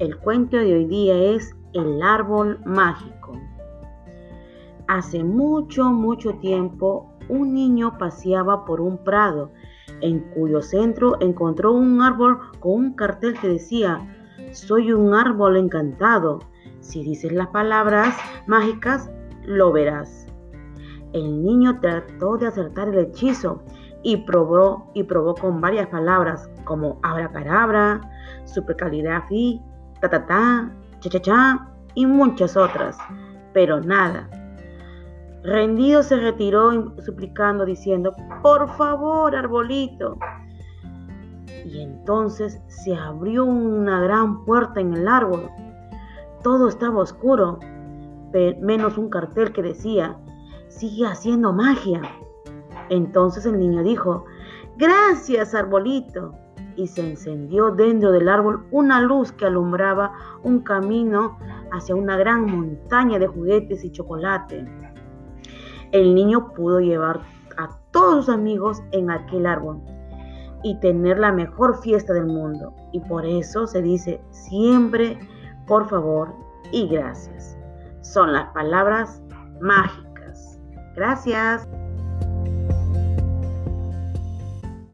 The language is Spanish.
El cuento de hoy día es El árbol mágico. Hace mucho, mucho tiempo, un niño paseaba por un prado, en cuyo centro encontró un árbol con un cartel que decía, soy un árbol encantado. Si dices las palabras mágicas, lo verás. El niño trató de acertar el hechizo y probó y probó con varias palabras como abracadabra, supercalidad ta ta ta, cha cha cha y muchas otras, pero nada. Rendido se retiró suplicando diciendo, por favor, arbolito. Y entonces se abrió una gran puerta en el árbol. Todo estaba oscuro, menos un cartel que decía, sigue haciendo magia. Entonces el niño dijo, gracias, arbolito y se encendió dentro del árbol una luz que alumbraba un camino hacia una gran montaña de juguetes y chocolate. El niño pudo llevar a todos sus amigos en aquel árbol y tener la mejor fiesta del mundo. Y por eso se dice siempre, por favor y gracias. Son las palabras mágicas. Gracias.